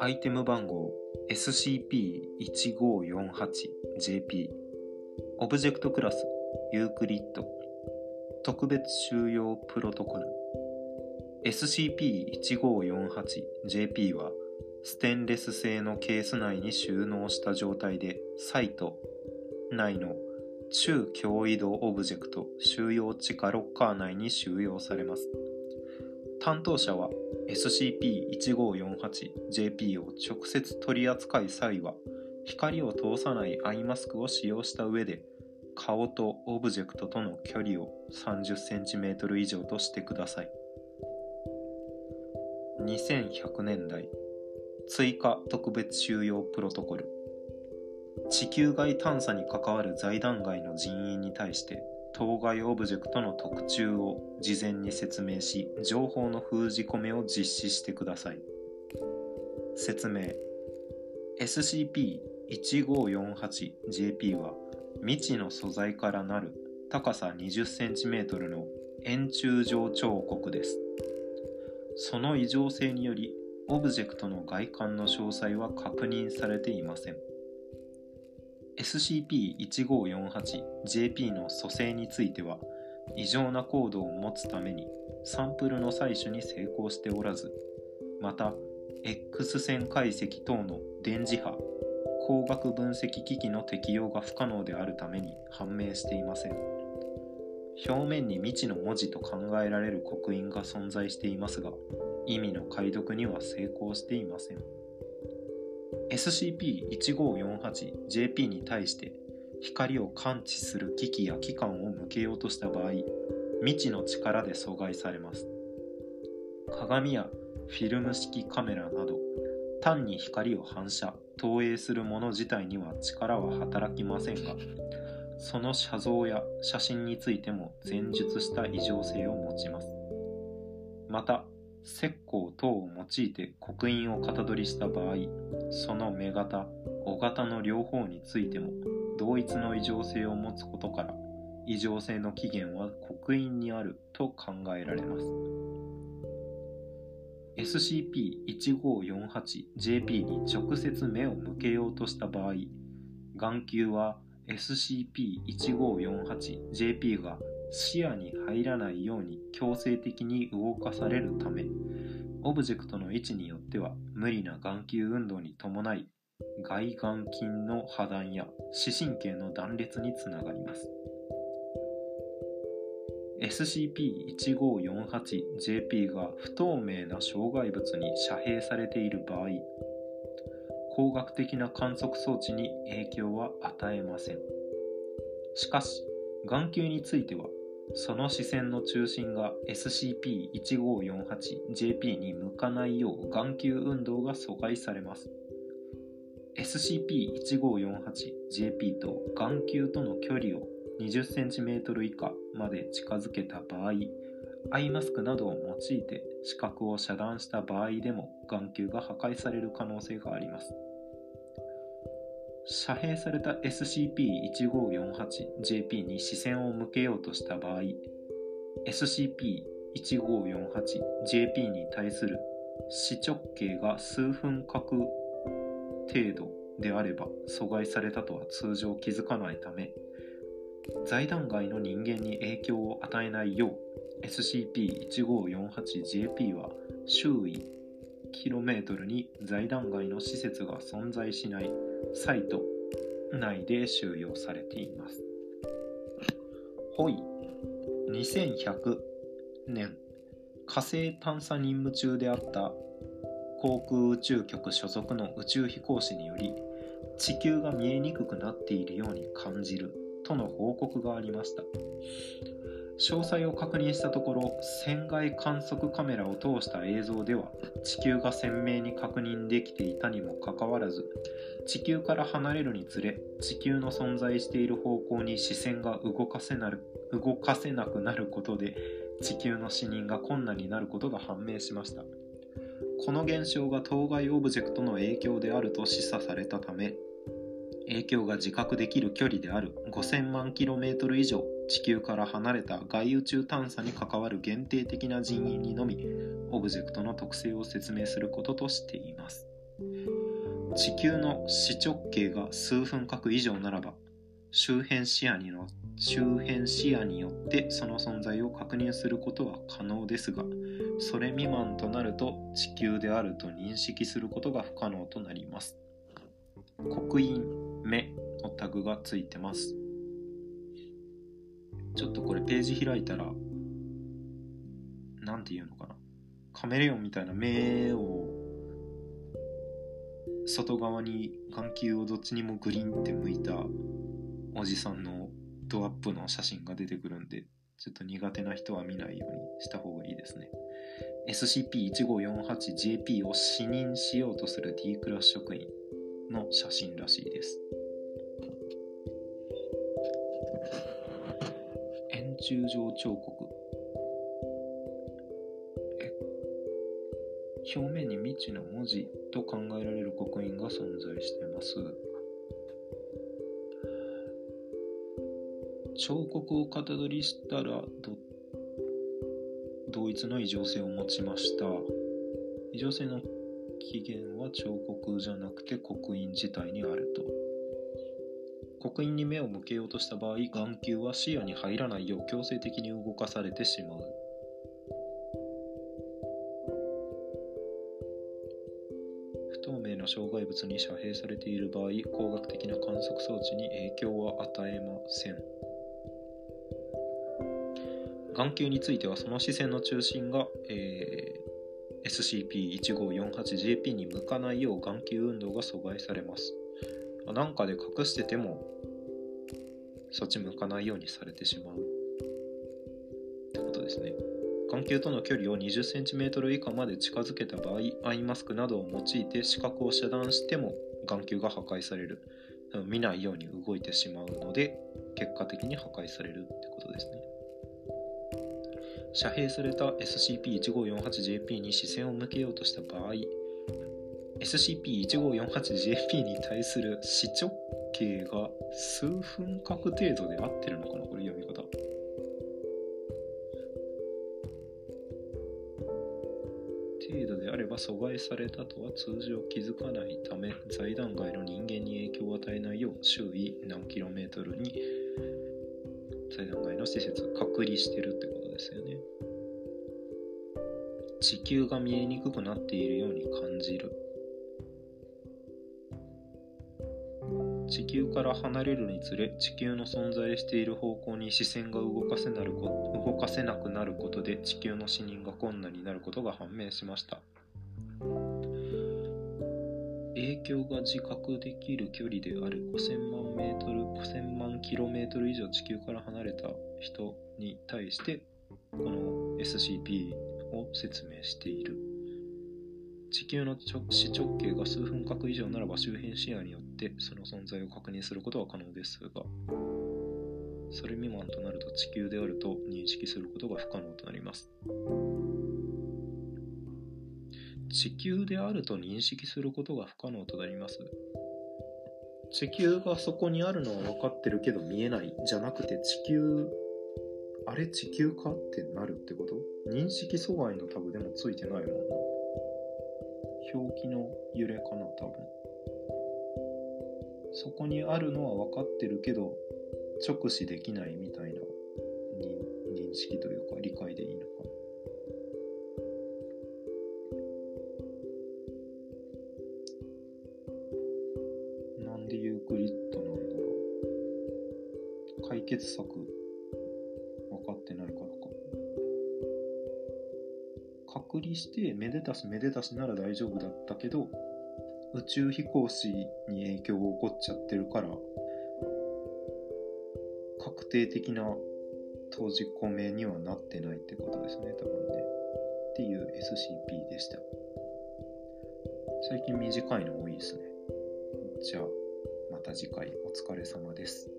アイテム番号 SCP-1548JP オブジェクトクラスユークリッド。特別収容プロトコル。SCP-1548JP はステンレス製のケース内に収納した状態でサイト内の中脅威度オブジェクト収容地下ロッカー内に収容されます。担当者は SCP-1548JP を直接取り扱い際は光を通さないアイマスクを使用した上で顔とオブジェクトとの距離を 30cm 以上としてください2100年代追加特別収容プロトコル地球外探査に関わる財団外の人員に対して当該オブジェクトの特注を事前に説明し情報の封じ込めを実施してください。説明。SCP-1548JP は未知の素材からなる高さ 20cm の円柱状彫刻です。その異常性によりオブジェクトの外観の詳細は確認されていません。SCP-1548JP の組成については異常なコードを持つためにサンプルの採取に成功しておらずまた X 線解析等の電磁波光学分析機器の適用が不可能であるために判明していません。表面に未知の文字と考えられる刻印が存在していますが意味の解読には成功していません。SCP-1548JP に対して光を感知する機器や機関を向けようとした場合未知の力で阻害されます。鏡やフィルム式カメラなど単に光を反射投影するもの自体には力は働きませんがその写像や写真についても前述した異常性を持ちます。また石膏等を用いて刻印を型取りした場合その目型尾型の両方についても同一の異常性を持つことから異常性の起源は刻印にあると考えられます。SCP-1548JP に直接目を向けようとした場合眼球は SCP-1548JP が視野に入らないように強制的に動かされるためオブジェクトの位置によっては無理な眼球運動に伴い外眼筋の破断や視神経の断裂につながります。SCP-1548JP が不透明な障害物に遮蔽されている場合工学的な観測装置に影響は与えません。しかし眼球についてはその視線の中心が SCP-1548JP に向かないよう眼球運動が阻害されます。SCP-1548JP と眼球との距離を 20cm 以下まで近づけた場合アイマスクなどを用いて視覚を遮断した場合でも眼球が破壊される可能性があります。遮蔽された SCP-1548JP に視線を向けようとした場合 SCP-1548JP に対する視直径が数分角程度であれば阻害されたとは通常気づかないため財団外の人間に影響を与えないよう SCP-1548JP は周囲キロメートルに財団外の施設が存在しないサイト内で収容されています。ホイ2100年。火星探査任務中であった航空宇宙局所属の宇宙飛行士により地球が見えにくくなっているように感じるとの報告がありました。詳細を確認したところ船外観測カメラを通した映像では地球が鮮明に確認できていたにもかかわらず地球から離れるにつれ地球の存在している方向に視線が動かせなる動かせなくなることで地球の視認が困難になることが判明しました。この現象が当該オブジェクトの影響であると示唆されたため影響が自覚できる距離である5000万 km 以上地球から離れた外宇宙探査に関わる限定的な人員にのみオブジェクトの特性を説明することとしています。地球の視直径が数分角以上ならば周辺視野にの周辺視野によってその存在を確認することは可能ですがそれ未満となると地球であると認識することが不可能となります。刻印目のタグがついてます。ちょっとこれページ開いたら何て言うのかな。カメレオンみたいな目を外側に眼球をどっちにもグリンって向いたおじさんのドアップの写真が出てくるんでちょっと苦手な人は見ないようにした方がいいですね。SCP-1548JP を視認しようとする D クラス職員の写真らしいです。柱状彫刻。表面に未知の文字と考えられる刻印が存在しています。彫刻を型取りしたら同一の異常性を持ちました。異常性の起源は彫刻じゃなくて刻印自体にあると。刻印に目を向けようとした場合眼球は視野に入らないよう強制的に動かされてしまう不透明な障害物に遮蔽されている場合工学的な観測装置に影響は与えません眼球についてはその視線の中心が、えー、SCP-1548JP に向かないよう眼球運動が阻害されます。なんかで隠しててもそっち向かないようにされてしまう。ってことですね。眼球との距離を 20cm 以下まで近づけた場合アイマスクなどを用いて視覚を遮断しても眼球が破壊される。見ないように動いてしまうので結果的に破壊されるってことですね。遮蔽された SCP-1548JP に視線を向けようとした場合 SCP-1548JP に対する視直径が数分角程度で合ってるのかな？これ読み方。程度であれば阻害されたとは通常気づかないため財団外の人間に影響を与えないよう周囲何キロメートルに財団外の施設隔離してるってことですよね。地球が見えにくくなっているように感じる。地球から離れるにつれ地球の存在している方向に視線が動かせなるこ動かせなくなることで地球の死人が困難になることが判明しました。影響が自覚できる距離である5000万メートル5000万キロメートル以上地球から離れた人に対してこの SCP を説明している。地球の視直径が数分角以上ならば周辺視野によってその存在を確認することは可能ですがそれ未満となると地球であると認識することが不可能となります。地球であると認識することが不可能となります。地球がそこにあるのは分かってるけど見えないじゃなくて地球あれ地球かってなるってこと？認識阻害のタグでもついてないもんな。表記の揺れかな、多分。そこにあるのは分かってるけど、直視できないみたいな認識というか理解でいいのかな。なんでユークリッドなんだろう。解決策隔離してめでたしめでたしなら大丈夫だったけど宇宙飛行士に影響が起こっちゃってるから確定的な閉じ込めにはなってないってことですね多分ね。っていう SCP でした。最近短いの多いですね。じゃあまた次回お疲れ様です。